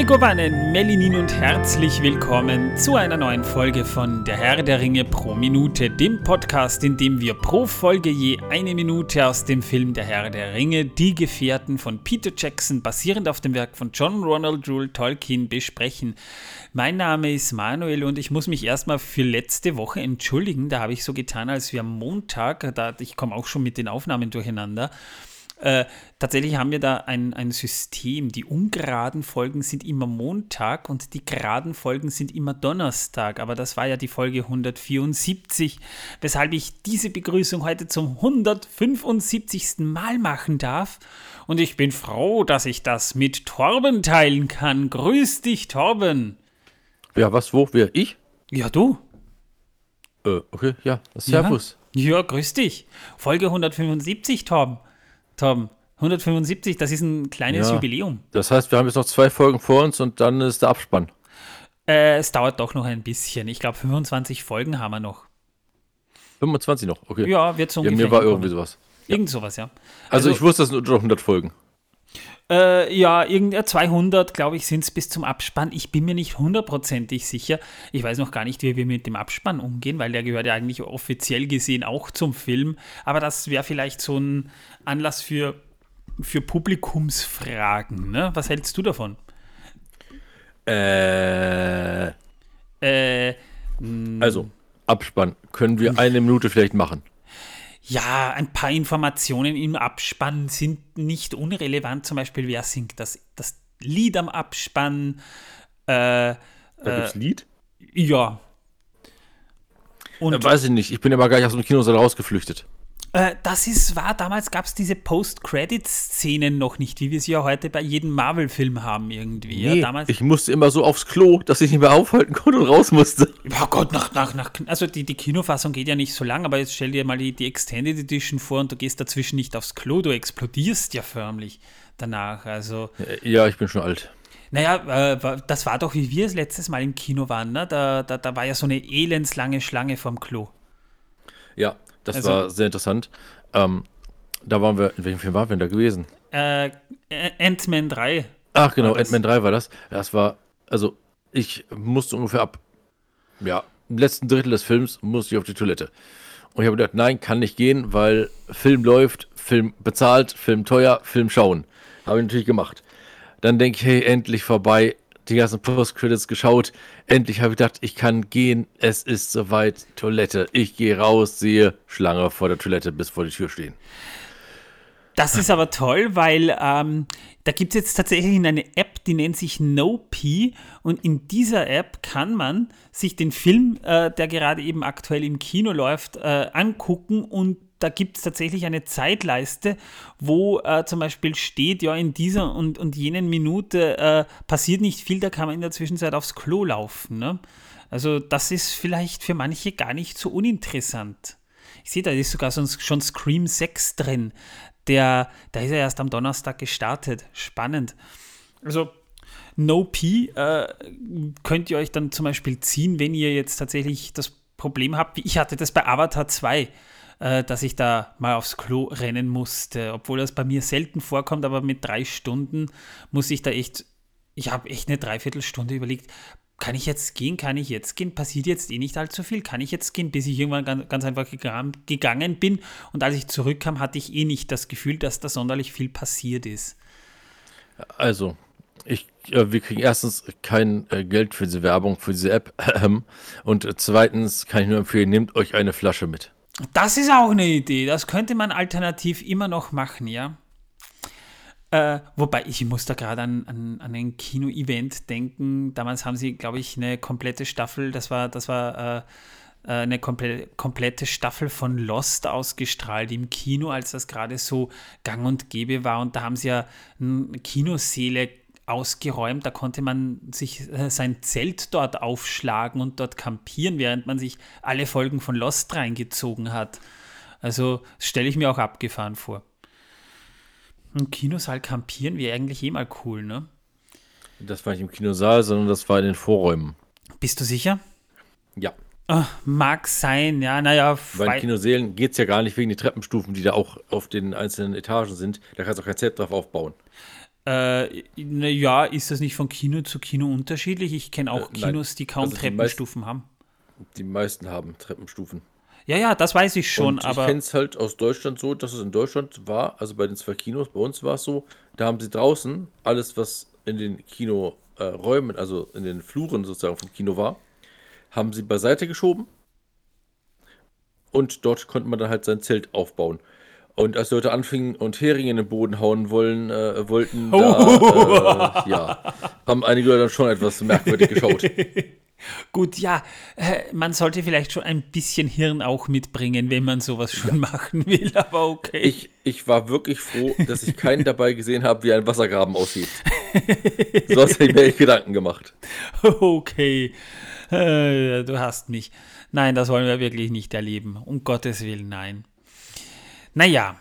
Megowannen, Melinin und herzlich willkommen zu einer neuen Folge von Der Herr der Ringe pro Minute, dem Podcast, in dem wir pro Folge je eine Minute aus dem Film Der Herr der Ringe, Die Gefährten von Peter Jackson, basierend auf dem Werk von John Ronald Rule Tolkien, besprechen. Mein Name ist Manuel und ich muss mich erstmal für letzte Woche entschuldigen. Da habe ich so getan, als wir am Montag, da, ich komme auch schon mit den Aufnahmen durcheinander, äh, tatsächlich haben wir da ein, ein System. Die ungeraden Folgen sind immer Montag und die geraden Folgen sind immer Donnerstag. Aber das war ja die Folge 174, weshalb ich diese Begrüßung heute zum 175. Mal machen darf. Und ich bin froh, dass ich das mit Torben teilen kann. Grüß dich, Torben. Ja, was, wo, wer? Ich? Ja, du. Äh, okay, ja. Servus. Ja, ja grüß dich. Folge 175, Torben. Tom, 175, das ist ein kleines ja, Jubiläum. Das heißt, wir haben jetzt noch zwei Folgen vor uns und dann ist der Abspann. Äh, es dauert doch noch ein bisschen. Ich glaube, 25 Folgen haben wir noch. 25 noch, okay. Ja, wird so. Ja, mir war irgendwie sowas. Irgend sowas, ja. Also, also ich wusste, es sind nur 100 Folgen. Äh, ja, irgend 200, glaube ich, sind es bis zum Abspann. Ich bin mir nicht hundertprozentig sicher. Ich weiß noch gar nicht, wie wir mit dem Abspann umgehen, weil der gehört ja eigentlich offiziell gesehen auch zum Film. Aber das wäre vielleicht so ein Anlass für, für Publikumsfragen. Ne? Was hältst du davon? Äh. Äh. Also, Abspann. Können wir eine Minute vielleicht machen? Ja, ein paar Informationen im Abspann sind nicht unrelevant. Zum Beispiel, wer singt das, das Lied am Abspann. Äh, da gibt's äh, Lied? Ja. Und, äh, weiß ich nicht. Ich bin immer gar nicht aus dem Kinosaal rausgeflüchtet. Äh, das ist wahr. Damals gab es diese Post-Credit-Szenen noch nicht, wie wir sie ja heute bei jedem Marvel-Film haben irgendwie. Nee, ja, damals ich musste immer so aufs Klo, dass ich nicht mehr aufhalten konnte und raus musste. Oh Gott, nach, nach, nach. Also die, die Kinofassung geht ja nicht so lang, aber jetzt stell dir mal die, die Extended Edition vor und du gehst dazwischen nicht aufs Klo, du explodierst ja förmlich danach. Also. Ja, ich bin schon alt. Naja, äh, das war doch, wie wir es letztes Mal im Kino waren, ne? Da, da, da war ja so eine elendslange Schlange vom Klo. Ja, das also, war sehr interessant. Ähm, da waren wir, in welchem Film waren wir denn da gewesen? Äh, Ant-Man 3. Ach genau, Ant-Man 3 war das. Das war, also ich musste ungefähr ab, ja, im letzten Drittel des Films musste ich auf die Toilette. Und ich habe gedacht, nein, kann nicht gehen, weil Film läuft, Film bezahlt, Film teuer, Film schauen. Habe ich natürlich gemacht. Dann denke ich, hey, endlich vorbei die ganzen Post-Credits geschaut. Endlich habe ich gedacht, ich kann gehen. Es ist soweit. Toilette. Ich gehe raus, sehe Schlange vor der Toilette bis vor die Tür stehen. Das ist aber toll, weil ähm, da gibt es jetzt tatsächlich eine App, die nennt sich NoP und in dieser App kann man sich den Film, äh, der gerade eben aktuell im Kino läuft, äh, angucken und da gibt es tatsächlich eine Zeitleiste, wo äh, zum Beispiel steht, ja, in dieser und, und jenen Minute äh, passiert nicht viel, da kann man in der Zwischenzeit aufs Klo laufen. Ne? Also das ist vielleicht für manche gar nicht so uninteressant. Ich sehe, da ist sogar schon Scream 6 drin. Der, da ist er erst am Donnerstag gestartet. Spannend. Also No P äh, könnt ihr euch dann zum Beispiel ziehen, wenn ihr jetzt tatsächlich das Problem habt, wie ich hatte das bei Avatar 2 äh, dass ich da mal aufs Klo rennen musste. Obwohl das bei mir selten vorkommt, aber mit drei Stunden muss ich da echt, ich habe echt eine Dreiviertelstunde überlegt, kann ich jetzt gehen, kann ich jetzt gehen, passiert jetzt eh nicht allzu viel, kann ich jetzt gehen, bis ich irgendwann ganz, ganz einfach gegangen bin und als ich zurückkam, hatte ich eh nicht das Gefühl, dass da sonderlich viel passiert ist. Also, ich, äh, wir kriegen erstens kein äh, Geld für diese Werbung, für diese App. und zweitens kann ich nur empfehlen, nehmt euch eine Flasche mit. Das ist auch eine Idee. Das könnte man alternativ immer noch machen, ja. Äh, wobei, ich muss da gerade an, an, an ein Kino-Event denken. Damals haben sie, glaube ich, eine komplette Staffel, das war, das war äh, äh eine komple komplette Staffel von Lost ausgestrahlt im Kino, als das gerade so gang und gäbe war. Und da haben sie ja Kinoseele ausgeräumt. Da konnte man sich äh, sein Zelt dort aufschlagen und dort kampieren, während man sich alle Folgen von Lost reingezogen hat. Also stelle ich mir auch abgefahren vor. Im Kinosaal kampieren wäre eigentlich eh mal cool, ne? Das war nicht im Kinosaal, sondern das war in den Vorräumen. Bist du sicher? Ja. Oh, mag sein, ja, naja. Bei den Kinosälen geht es ja gar nicht wegen den Treppenstufen, die da auch auf den einzelnen Etagen sind. Da kannst du auch kein Zelt drauf aufbauen. Äh, naja, ist das nicht von Kino zu Kino unterschiedlich? Ich kenne auch Äh, Kinos, die kaum Also die Treppenstufen haben. Die meisten haben Treppenstufen. Ja, ja, das weiß ich schon, und aber ich kenne es halt aus Deutschland so, dass es in Deutschland war, also bei den zwei Kinos, bei uns war es so, da haben sie draußen alles, was in den Kinoräumen, also in den Fluren sozusagen vom Kino war, haben sie beiseite geschoben und dort konnte man dann halt sein Zelt aufbauen. Und als Leute anfingen und Heringe in den Boden hauen wollen, äh, wollten, da, äh, ja, haben einige Leute dann schon etwas merkwürdig geschaut. gut, ja, äh, man sollte vielleicht schon ein bisschen Hirn auch mitbringen, wenn man sowas schon machen will, aber okay. Ich, ich war wirklich froh, dass ich keinen dabei gesehen habe, wie ein Wassergraben aussieht. Sonst hätte ich mir echt Gedanken gemacht. Okay, äh, du hast mich. Nein, das wollen wir wirklich nicht erleben. Um Gottes Willen, nein. Naja,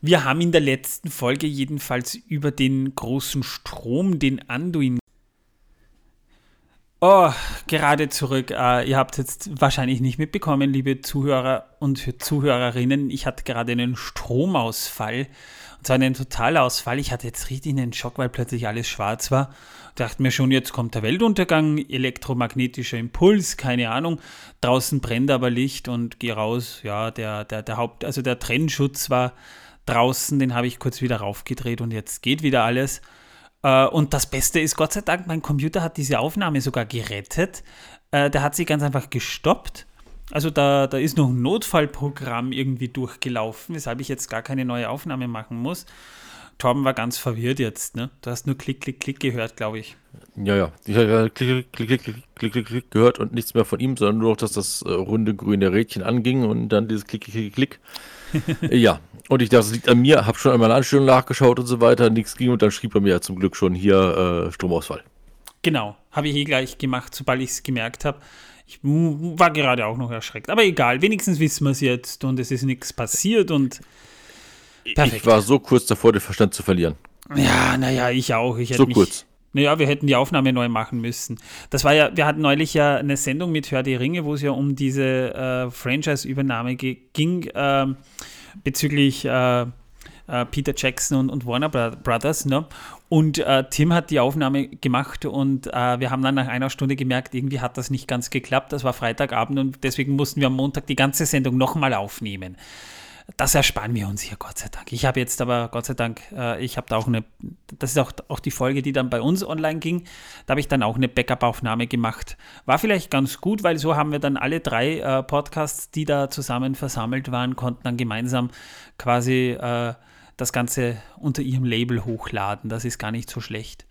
wir haben in der letzten Folge jedenfalls über den großen Strom, den Anduin. Oh, gerade zurück. Äh, ihr habt jetzt wahrscheinlich nicht mitbekommen, liebe Zuhörer und Zuhörerinnen. Ich hatte gerade einen Stromausfall. Und zwar einen Totalausfall. Ich hatte jetzt richtig einen Schock, weil plötzlich alles schwarz war. Dachte mir schon, jetzt kommt der Weltuntergang, elektromagnetischer Impuls, keine Ahnung. Draußen brennt aber Licht und geh raus. Ja, der, der, der Haupt, also der Trennschutz war draußen, den habe ich kurz wieder raufgedreht und jetzt geht wieder alles. Äh, Und das Beste ist, Gott sei Dank, mein Computer hat diese Aufnahme sogar gerettet. Äh, Der hat sie ganz einfach gestoppt. Also da, da ist noch ein Notfallprogramm irgendwie durchgelaufen, weshalb ich jetzt gar keine neue Aufnahme machen muss. Torben war ganz verwirrt jetzt, ne? Du hast nur Klick, Klick, Klick gehört, glaube ich. Ja, ja. Ich habe klick, klick, klick, klick, klick, klick, klick gehört und nichts mehr von ihm, sondern nur noch, dass das äh, runde grüne Rädchen anging und dann dieses Klick, Klick, Klick, Klick. ja, und ich dachte, es liegt an mir, habe schon einmal Anstellung nachgeschaut und so weiter, nichts ging und dann schrieb er mir ja zum Glück schon hier äh, Stromausfall. Genau, habe ich eh gleich gemacht, sobald ich es gemerkt habe. Ich war gerade auch noch erschreckt. Aber egal, wenigstens wissen wir es jetzt und es ist nichts passiert und Perfekt. Ich war so kurz davor, den Verstand zu verlieren. ja, naja, ich auch. Ich hätte So mich, kurz. Naja, wir hätten die Aufnahme neu machen müssen. Das war ja, wir hatten neulich ja eine Sendung mit Hör die Ringe, wo es ja um diese äh, Franchise-Übernahme ging, ähm, bezüglich äh, äh, Peter Jackson und, und Warner Bro- Brothers. Ne? Und äh, Tim hat die Aufnahme gemacht und äh, wir haben dann nach einer Stunde gemerkt, irgendwie hat das nicht ganz geklappt. Das war Freitagabend und deswegen mussten wir am Montag die ganze Sendung nochmal aufnehmen das ersparen wir uns hier, Gott sei Dank. Ich habe jetzt aber, Gott sei Dank, äh, ich habe da auch eine, das ist auch, auch die Folge, die dann bei uns online ging, da habe ich dann auch eine Backup-Aufnahme gemacht. War vielleicht ganz gut, weil so haben wir dann alle drei äh, Podcasts, die da zusammen versammelt waren, konnten dann gemeinsam quasi das Ganze unter ihrem Label hochladen. Das ist gar nicht so schlecht.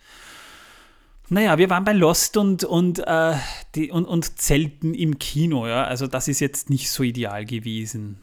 Naja, wir waren bei Lost und, und, äh, die, und, und Zelten im Kino, ja. Also das ist jetzt nicht so ideal gewesen.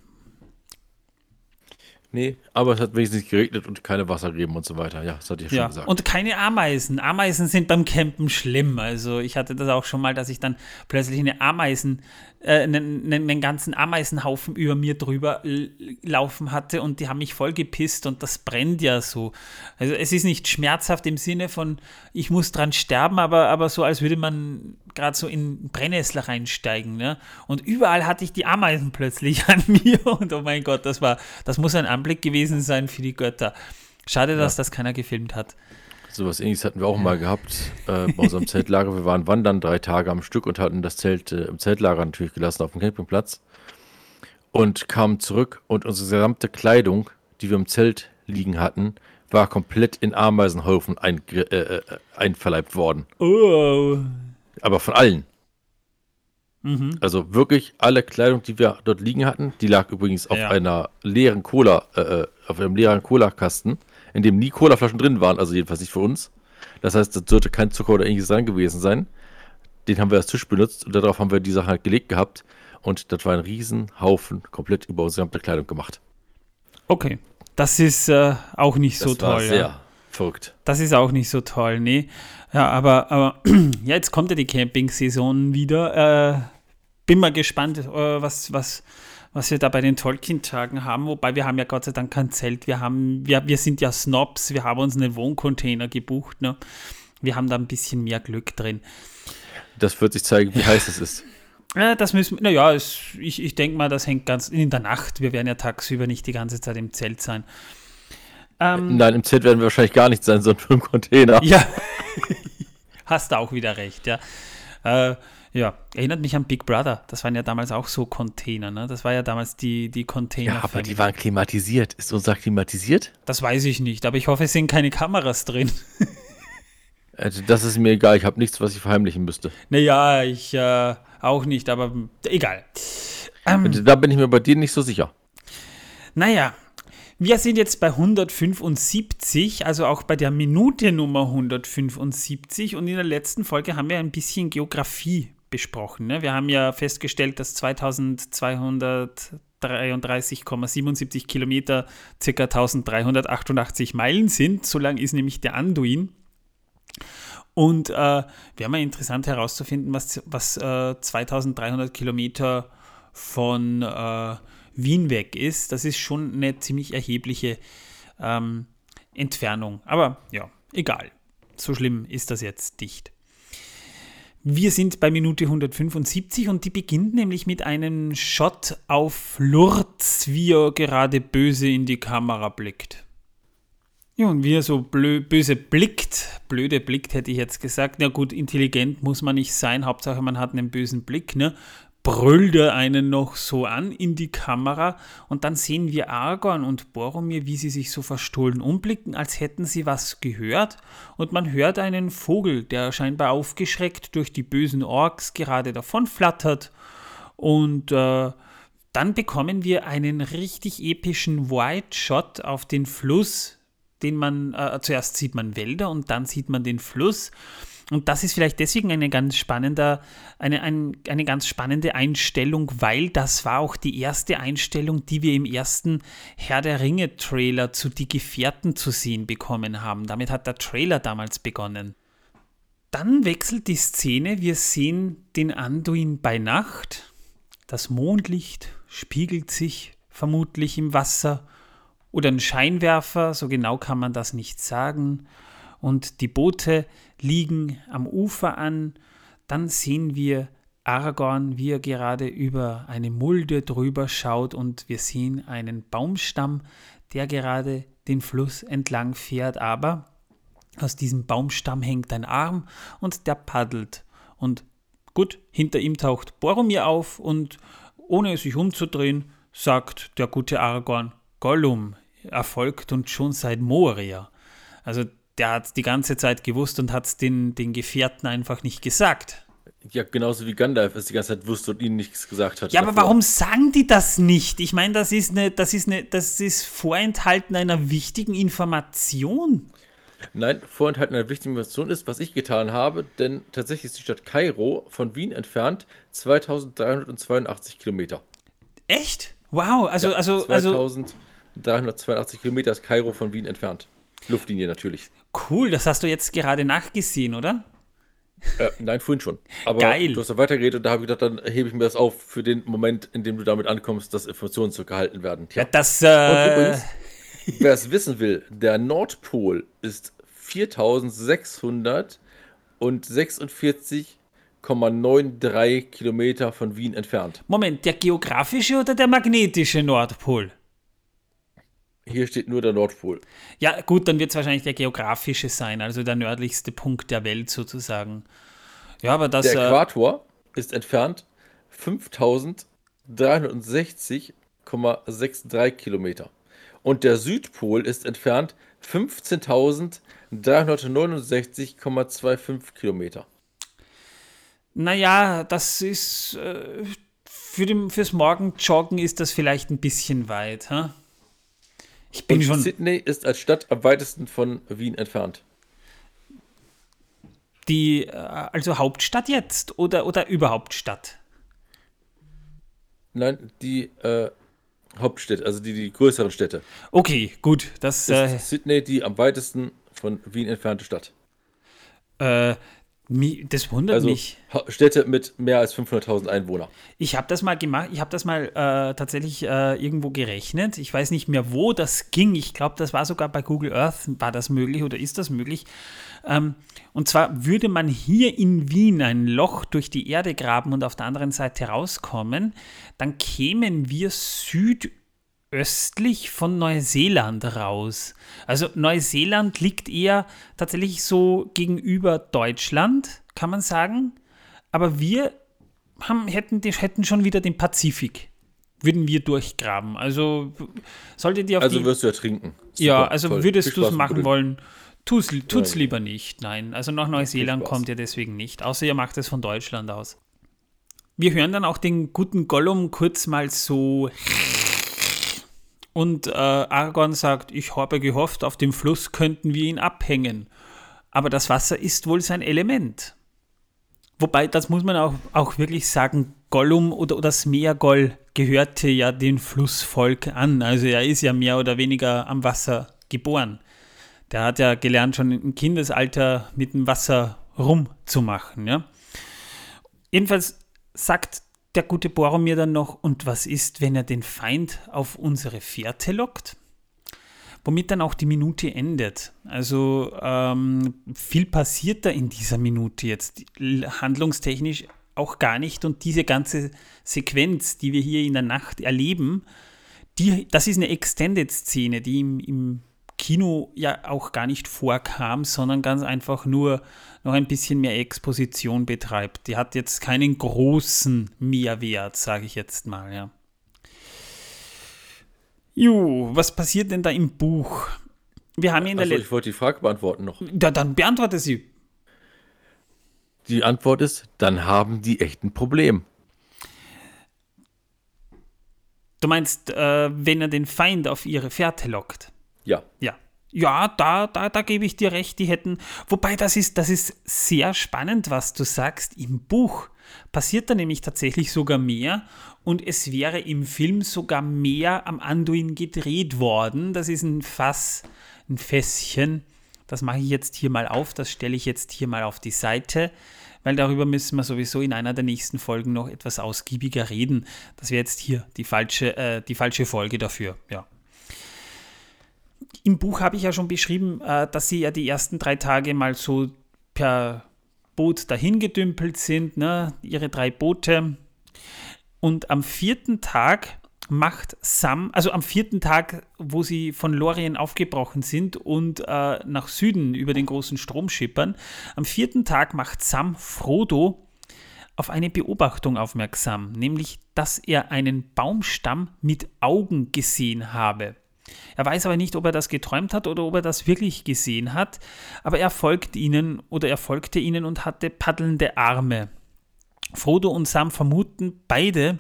Nee, aber es hat wenigstens geregnet und keine Wassergräben und so weiter. Ja, das hatte ich ja schon gesagt. und keine Ameisen. Ameisen sind beim Campen schlimm. Also ich hatte das auch schon mal, dass ich dann plötzlich eine Ameisen, äh, einen, einen, ganzen Ameisenhaufen über mir drüber l- laufen hatte und die haben mich voll gepisst und das brennt ja so. Also es ist nicht schmerzhaft im Sinne von, ich muss dran sterben, aber, aber so, als würde man gerade so in Brennnessel reinsteigen. Ne? Und überall hatte ich die Ameisen plötzlich an mir und oh mein Gott, das war, das muss ein Anblick gewesen sein für die Götter. Schade, dass das keiner gefilmt hat. So was ähnliches hatten wir auch mal gehabt äh, bei unserem Zeltlager. Wir waren wandern drei Tage am Stück und hatten das Zelt äh, im Zeltlager natürlich gelassen auf dem Campingplatz und kamen zurück und unsere gesamte Kleidung, die wir im Zelt liegen hatten, war komplett in Ameisenhaufen ein, äh, äh, einverleibt worden. Oh. Aber von allen. Mhm. Also wirklich alle Kleidung, die wir dort liegen hatten, die lag übrigens auf Ja. einer leeren Cola, äh, äh, auf einem leeren Cola-Kasten, in dem nie Colaflaschen drin waren, also jedenfalls nicht für uns. Das heißt, da sollte kein Zucker oder ähnliches dran gewesen sein. Den haben wir als Tisch benutzt und darauf haben wir die Sache halt gelegt gehabt. Und das war ein Riesenhaufen komplett über unsere gesamte Kleidung gemacht. Okay. Das ist äh, auch nicht so das war toll. sehr Ja. verrückt. Das ist auch nicht so toll, nee. Ja, aber, aber ja, jetzt kommt ja die Camping-Saison wieder. Bin mal gespannt, äh, was, was, was wir da bei den Tolkien-Tagen haben. Wobei wir haben ja Gott sei Dank kein Zelt. Wir, haben, wir, wir sind ja Snobs. Wir haben uns einen Wohncontainer gebucht. Ne? Wir haben da ein bisschen mehr Glück drin. Das wird sich zeigen, wie heiß es ist. Ja, das müssen wir, naja, es, ich, ich denke mal, das hängt ganz in der Nacht. Wir werden ja tagsüber nicht die ganze Zeit im Zelt sein. Ähm, Nein, im Zelt werden wir wahrscheinlich gar nicht sein, sondern im Container. Ja, hast du auch wieder recht, ja. Äh, ja, erinnert mich an Big Brother. Das waren ja damals auch so Container, ne? Das war ja damals die, die Container. Ja, aber die waren klimatisiert. Ist unser klimatisiert? das weiß ich nicht, aber ich hoffe, es sind keine Kameras drin. Also das ist mir egal. Ich habe nichts, was ich verheimlichen müsste. Naja, ich äh, auch nicht, aber egal. Ähm, Da bin ich mir bei dir nicht so sicher. Naja, wir sind jetzt bei 175, also auch bei der Minute Nummer 175 und in der letzten Folge haben wir ein bisschen Geografie besprochen. Ne? Wir haben ja festgestellt, dass 2233,77 Kilometer circa 1388 Meilen sind. So lang ist nämlich der Anduin. Und äh, wäre mal interessant herauszufinden, was, was äh, 2300 Kilometer von äh, Wien weg ist. Das ist schon eine ziemlich erhebliche ähm, Entfernung. Aber ja, egal. So schlimm ist das jetzt nicht. Wir sind bei Minute 175 und die beginnt nämlich mit einem Shot auf Lourdes, wie er gerade böse in die Kamera blickt. Ja, und wie er so böse blickt, blöde blickt hätte ich jetzt gesagt, na gut, intelligent muss man nicht sein, Hauptsache man hat einen bösen Blick, ne? Brüllt er einen noch so an in die Kamera und dann sehen wir Argon und Boromir, wie sie sich so verstohlen umblicken, als hätten sie was gehört und man hört einen Vogel, der scheinbar aufgeschreckt durch die bösen Orks gerade davonflattert und äh, dann bekommen wir einen richtig epischen Wide Shot auf den Fluss, den man, äh, zuerst sieht man Wälder und dann sieht man den Fluss. Und das ist vielleicht deswegen eine ganz spannende, eine, ein, eine ganz spannende Einstellung, weil das war auch die erste Einstellung, die wir im ersten Herr der Ringe Trailer zu Die Gefährten zu sehen bekommen haben. Damit hat der Trailer damals begonnen. Dann wechselt die Szene, wir sehen den Anduin bei Nacht. Das Mondlicht spiegelt sich vermutlich im Wasser oder ein Scheinwerfer, so genau kann man das nicht sagen. Und die Boote liegen am Ufer an. Dann sehen wir Aragorn, wie er gerade über eine Mulde drüber schaut und wir sehen einen Baumstamm, der gerade den Fluss entlang fährt, aber aus diesem Baumstamm hängt ein Arm und der paddelt. Und gut, hinter ihm taucht Boromir auf und ohne sich umzudrehen, sagt der gute Aragorn, Gollum, erfolgt und schon seit Moria. Also der hat die ganze Zeit gewusst und hat es den, den Gefährten einfach nicht gesagt. Ja, genauso wie Gandalf es die ganze Zeit wusste und ihnen nichts gesagt hat. Ja, aber davor. warum sagen die das nicht? Ich meine, das ist eine, das ist eine, das ist Vorenthalten einer wichtigen Information. Nein, vorenthalten einer wichtigen Information ist, was ich getan habe, denn tatsächlich ist die Stadt Kairo von Wien entfernt 2382 Kilometer. Echt? Wow, also, Ja, also, also 2382 Kilometer ist Kairo von Wien entfernt. Luftlinie natürlich. Cool, das hast du jetzt gerade nachgesehen, oder? Äh, nein, vorhin schon. Aber Geil. du hast da weitergeredet und da habe ich gedacht, dann hebe ich mir das auf für den Moment, in dem du damit ankommst, dass Informationen zurückgehalten werden. Ja, das, Und äh, übrigens, wer es wissen will, der Nordpol ist 4646,93 Kilometer von Wien entfernt. Moment, der geografische oder der magnetische Nordpol? Hier steht nur der Nordpol. Ja, gut, dann wird es wahrscheinlich der geografische sein, also der nördlichste Punkt der Welt sozusagen. Ja, aber das. Der Äh, Äquator ist entfernt 5360,63 Kilometer. Und der Südpol ist entfernt 15.369,25 Kilometer. naja, das ist. Äh, für den, fürs Morgenjoggen ist das vielleicht ein bisschen weit. Hä? Ich bin Und schon. Sydney ist als Stadt am weitesten von Wien entfernt. Die, äh, also Hauptstadt jetzt oder, oder überhaupt Stadt? Nein, die äh, Hauptstädte, also die, die größeren Städte. Okay, gut. Das, äh, Ist Sydney die am weitesten von Wien entfernte Stadt. äh, das wundert Also mich. Städte mit mehr als 500.000 Einwohnern. Ich habe das mal gemacht, ich habe das mal äh, tatsächlich äh, irgendwo gerechnet. Ich weiß nicht mehr, wo das ging. Ich glaube, das war sogar bei Google Earth, war das möglich oder ist das möglich? Ähm, und zwar würde man hier in Wien ein Loch durch die Erde graben und auf der anderen Seite rauskommen, dann kämen wir süd östlich von Neuseeland raus. Also Neuseeland liegt eher tatsächlich so gegenüber Deutschland, kann man sagen. Aber wir haben, hätten, hätten schon wieder den Pazifik. Würden wir durchgraben. Also solltet ihr auf Also die, wirst du ja trinken. Ja, Super, also toll. würdest du es machen mit- wollen, tu's, tut's lieber nicht. Nein, also nach Neuseeland kommt ihr deswegen nicht. Außer ihr macht es von Deutschland aus. Wir hören dann auch den guten Gollum kurz mal so. Und äh, Aragorn sagt, ich habe gehofft, auf dem Fluss könnten wir ihn abhängen. Aber das Wasser ist wohl sein Element. Wobei, das muss man auch, auch wirklich sagen, Gollum oder, oder das Meergoll gehörte ja dem Flussvolk an. Also er ist ja mehr oder weniger am Wasser geboren. Der hat ja gelernt, schon im Kindesalter mit dem Wasser rumzumachen. Ja? Jedenfalls sagt der gute Boromir dann noch, und was ist, wenn er den Feind auf unsere Fährte lockt? Womit dann auch die Minute endet. Also ähm, viel passiert da in dieser Minute jetzt, handlungstechnisch auch gar nicht. Und diese ganze Sequenz, die wir hier in der Nacht erleben, die, das ist eine Extended-Szene, die im, im Kino ja auch gar nicht vorkam, sondern ganz einfach nur noch ein bisschen mehr Exposition betreibt. Die hat jetzt keinen großen Mehrwert, sage ich jetzt mal, ja. Jo, was passiert denn da im Buch? Wir haben ja in der letzten. ich wollte die Frage beantworten noch. Ja, dann beantworte sie. Die Antwort ist, dann haben die echt ein Problem. Du meinst, äh, wenn er den Feind auf ihre Fährte lockt. Ja. Ja. Ja, da, da, da gebe ich dir recht, die hätten. Wobei, das ist, das ist sehr spannend, was du sagst. Im Buch passiert da nämlich tatsächlich sogar mehr und es wäre im Film sogar mehr am Anduin gedreht worden. Das ist ein Fass, ein Fässchen. Das mache ich jetzt hier mal auf, das stelle ich jetzt hier mal auf die Seite, weil darüber müssen wir sowieso in einer der nächsten Folgen noch etwas ausgiebiger reden. Das wäre jetzt hier die falsche, äh, die falsche Folge dafür, ja. Im Buch habe ich ja schon beschrieben, äh, dass sie ja die ersten drei Tage mal so per Boot dahin gedümpelt sind, ne? ihre drei Boote. Und am vierten Tag macht Sam, also am vierten Tag, wo sie von Lorien aufgebrochen sind und äh, nach Süden über den großen Strom schippern, am vierten Tag macht Sam Frodo auf eine Beobachtung aufmerksam, nämlich, dass er einen Baumstamm mit Augen gesehen habe. Er weiß aber nicht, ob er das geträumt hat oder ob er das wirklich gesehen hat, aber er folgt ihnen oder er folgte ihnen und hatte paddelnde Arme. Frodo und Sam vermuten beide,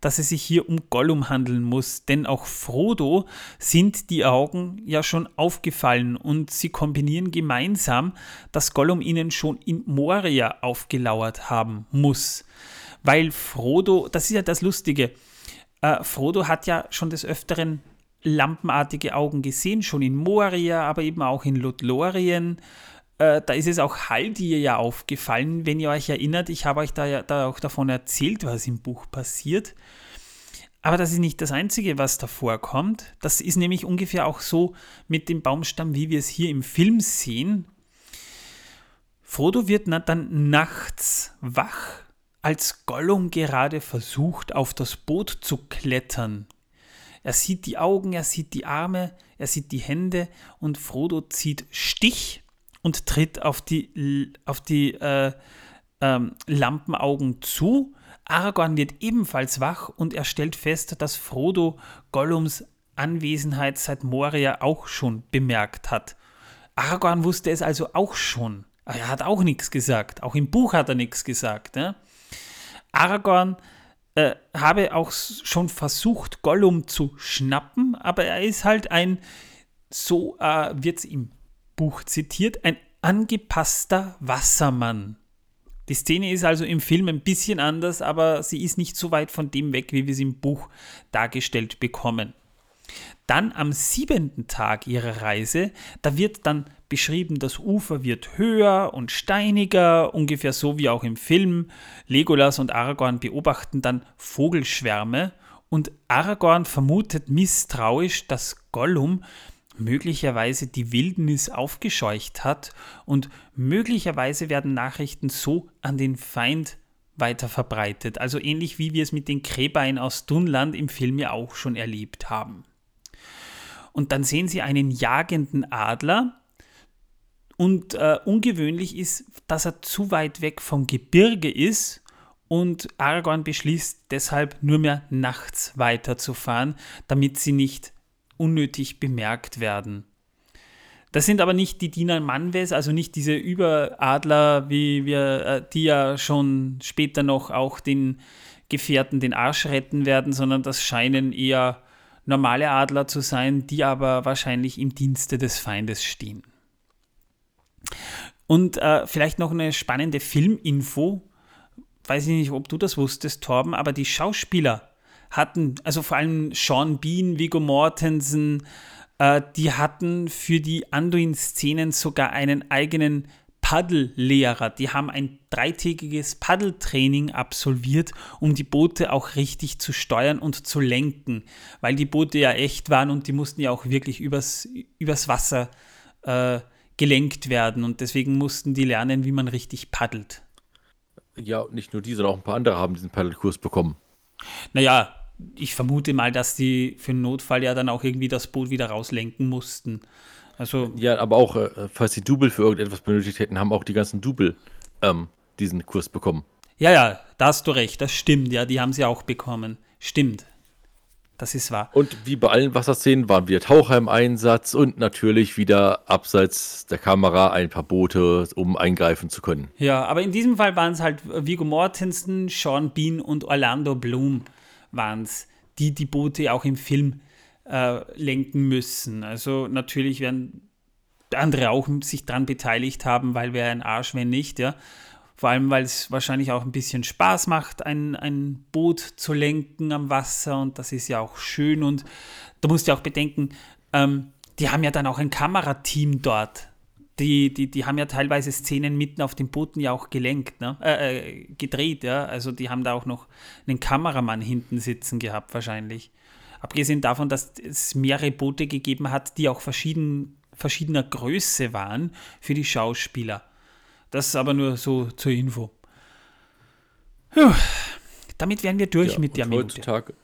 dass es sich hier um Gollum handeln muss, denn auch Frodo sind die Augen ja schon aufgefallen und sie kombinieren gemeinsam, dass Gollum ihnen schon in Moria aufgelauert haben muss. Weil Frodo, das ist ja das Lustige, äh, Frodo hat ja schon des Öfteren lampenartige Augen gesehen, schon in Moria, aber eben auch in Lothlorien. Äh, da ist es auch Haldir ja aufgefallen, wenn ihr euch erinnert. Ich habe euch da ja da auch davon erzählt, was im Buch passiert. Aber das ist nicht das Einzige, was da vorkommt. Das ist nämlich ungefähr auch so mit dem Baumstamm, wie wir es hier im Film sehen. Frodo wird dann nachts wach, als Gollum gerade versucht, auf das Boot zu klettern. Er sieht die Augen, er sieht die Arme, er sieht die Hände und Frodo zieht Stich und tritt auf die, auf die äh, ähm, Lampenaugen zu. Aragorn wird ebenfalls wach und er stellt fest, dass Frodo Gollums Anwesenheit seit Moria auch schon bemerkt hat. Aragorn wusste es also auch schon. Er hat auch nichts gesagt. Auch im Buch hat er nichts gesagt. Ne? Aragorn äh, habe auch schon versucht, Gollum zu schnappen, aber er ist halt ein, so äh, wird es im Buch zitiert, ein angepasster Wassermann. Die Szene ist also im Film ein bisschen anders, aber sie ist nicht so weit von dem weg, wie wir sie im Buch dargestellt bekommen. Dann am siebenten Tag ihrer Reise, da wird dann beschrieben, das Ufer wird höher und steiniger, ungefähr so wie auch im Film. Legolas und Aragorn beobachten dann Vogelschwärme und Aragorn vermutet misstrauisch, dass Gollum möglicherweise die Wildnis aufgescheucht hat und möglicherweise werden Nachrichten so an den Feind weiter verbreitet. Also ähnlich wie wir es mit den Kräbeien aus Dunland im Film ja auch schon erlebt haben. Und dann sehen sie einen jagenden Adler. Und äh, ungewöhnlich ist, dass er zu weit weg vom Gebirge ist. Und Aragorn beschließt deshalb nur mehr nachts weiterzufahren, damit sie nicht unnötig bemerkt werden. Das sind aber nicht die Diener Manwes, also nicht diese Überadler, wie wir, äh, die ja schon später noch auch den Gefährten den Arsch retten werden, sondern das scheinen eher normale Adler zu sein, die aber wahrscheinlich im Dienste des Feindes stehen. Und äh, vielleicht noch eine spannende Filminfo. Weiß ich nicht, ob du das wusstest, Torben, aber die Schauspieler hatten, also vor allem Sean Bean, Viggo Mortensen, äh, die hatten für die Anduin-Szenen sogar einen eigenen Paddellehrer. Die haben ein dreitägiges Paddeltraining absolviert, um die Boote auch richtig zu steuern und zu lenken, weil die Boote ja echt waren und die mussten ja auch wirklich übers, übers Wasser äh, gelenkt werden und deswegen mussten die lernen, wie man richtig paddelt. Ja, nicht nur die, sondern auch ein paar andere haben diesen Paddelkurs bekommen. Naja, ich vermute mal, dass die für einen Notfall ja dann auch irgendwie das Boot wieder rauslenken mussten. Also ja, aber auch, äh, falls die Double für irgendetwas benötigt hätten, haben auch die ganzen Double ähm, diesen Kurs bekommen. Ja, ja, da hast du recht, das stimmt, ja, die haben sie auch bekommen. Stimmt. Das ist wahr. Und wie bei allen Wasserszenen waren wieder Taucher im Einsatz und natürlich wieder abseits der Kamera ein paar Boote, um eingreifen zu können. Ja, aber in diesem Fall waren es halt Viggo Mortensen, Sean Bean und Orlando Bloom waren es, die die Boote auch im Film äh, lenken müssen. Also natürlich werden andere auch sich daran beteiligt haben, weil wäre ein Arsch, wenn nicht, ja. Vor allem, weil es wahrscheinlich auch ein bisschen Spaß macht, ein, ein Boot zu lenken am Wasser und das ist ja auch schön und du musst ja auch bedenken, ähm, die haben ja dann auch ein Kamerateam dort. Die, die, die haben ja teilweise Szenen mitten auf den Booten ja auch gelenkt, ne? Äh, äh, gedreht, ja. Also die haben da auch noch einen Kameramann hinten sitzen gehabt, wahrscheinlich. Abgesehen davon, dass es mehrere Boote gegeben hat, die auch verschieden, verschiedener Größe waren für die Schauspieler. Das ist aber nur so zur Info. Puh, damit wären wir durch ja, mit der Minute. Heutzutage,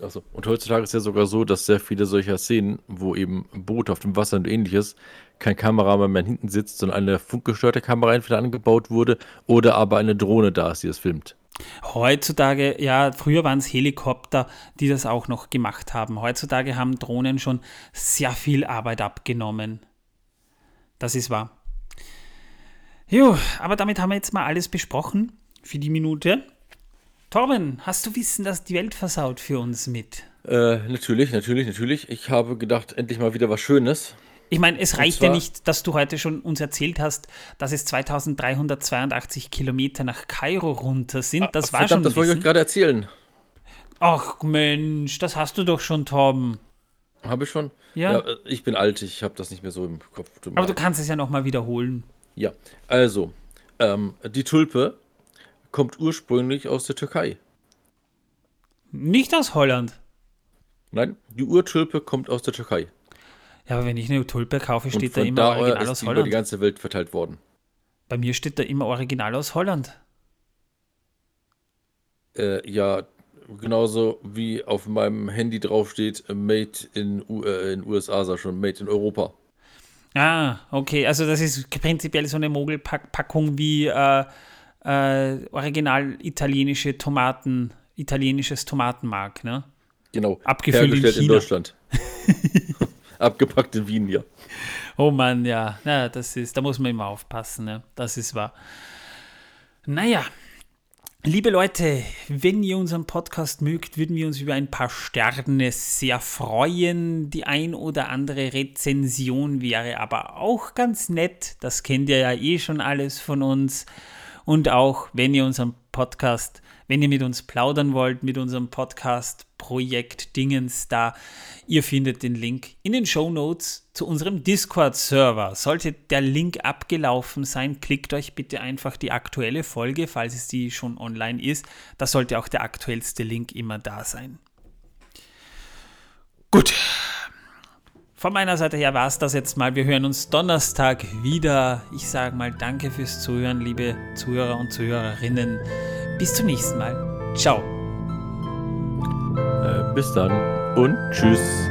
also, und heutzutage ist ja sogar so, dass sehr viele solcher Szenen, wo eben Boote auf dem Wasser und ähnliches, kein Kameramann mehr hinten sitzt, sondern eine funkgesteuerte Kamera entweder angebaut wurde oder aber eine Drohne da ist, die es filmt. Heutzutage, ja, früher waren es Helikopter, die das auch noch gemacht haben. Heutzutage haben Drohnen schon sehr viel Arbeit abgenommen. Das ist wahr. Jo, aber damit haben wir jetzt mal alles besprochen für die Minute. Torben, hast du Wissen, dass die Welt versaut für uns mit? Äh, natürlich, natürlich, natürlich. Ich habe gedacht, endlich mal wieder was Schönes. Ich meine, es reicht ja nicht, dass du heute schon uns erzählt hast, dass es 2382 Kilometer nach Kairo runter sind. Das Ach, war verdammt, schon. Das wollte ich euch gerade erzählen. Ach Mensch, das hast du doch schon, Torben. Habe ich schon? Ja. ja. Ich bin alt, ich habe das nicht mehr so im Kopf. Aber du kannst es ja nochmal wiederholen. Ja, also, ähm, die Tulpe kommt ursprünglich aus der Türkei. Nicht aus Holland. Nein, die Urtulpe kommt aus der Türkei. Ja, aber wenn ich eine Tulpe kaufe, steht da immer da Original aus Holland. über die ganze Welt verteilt worden. Bei mir steht da immer Original aus Holland. Äh, ja, genauso wie auf meinem Handy draufsteht, Made in, U äh, in USA, sag schon, Made in Europa. Ah, okay. Also das ist prinzipiell so eine Mogelpackung wie äh, äh, original italienische Tomaten, italienisches Tomatenmark, ne? Genau. Abgefüllt in, China. in Deutschland. Abgepackt in Wien, ja. Oh Mann, ja. ja. Das ist, da muss man immer aufpassen, ne? Das ist wahr. Naja, Liebe Leute, wenn ihr unseren Podcast mögt, würden wir uns über ein paar Sterne sehr freuen. Die ein oder andere Rezension wäre aber auch ganz nett. Das kennt ihr ja eh schon alles von uns. Und auch, wenn ihr unseren Podcast wenn ihr mit uns plaudern wollt, mit unserem Podcast-Projekt Dingens da, ihr findet den Link in den Show Notes zu unserem Discord-Server. Sollte der Link abgelaufen sein, klickt euch bitte einfach die aktuelle Folge, falls es die schon online ist. Da sollte auch der aktuellste Link immer da sein. Gut. Von meiner Seite her war es das jetzt mal. Wir hören uns Donnerstag wieder. Ich sage mal danke fürs Zuhören, liebe Zuhörer und Zuhörerinnen. Bis zum nächsten Mal. Ciao. Äh, bis dann und tschüss.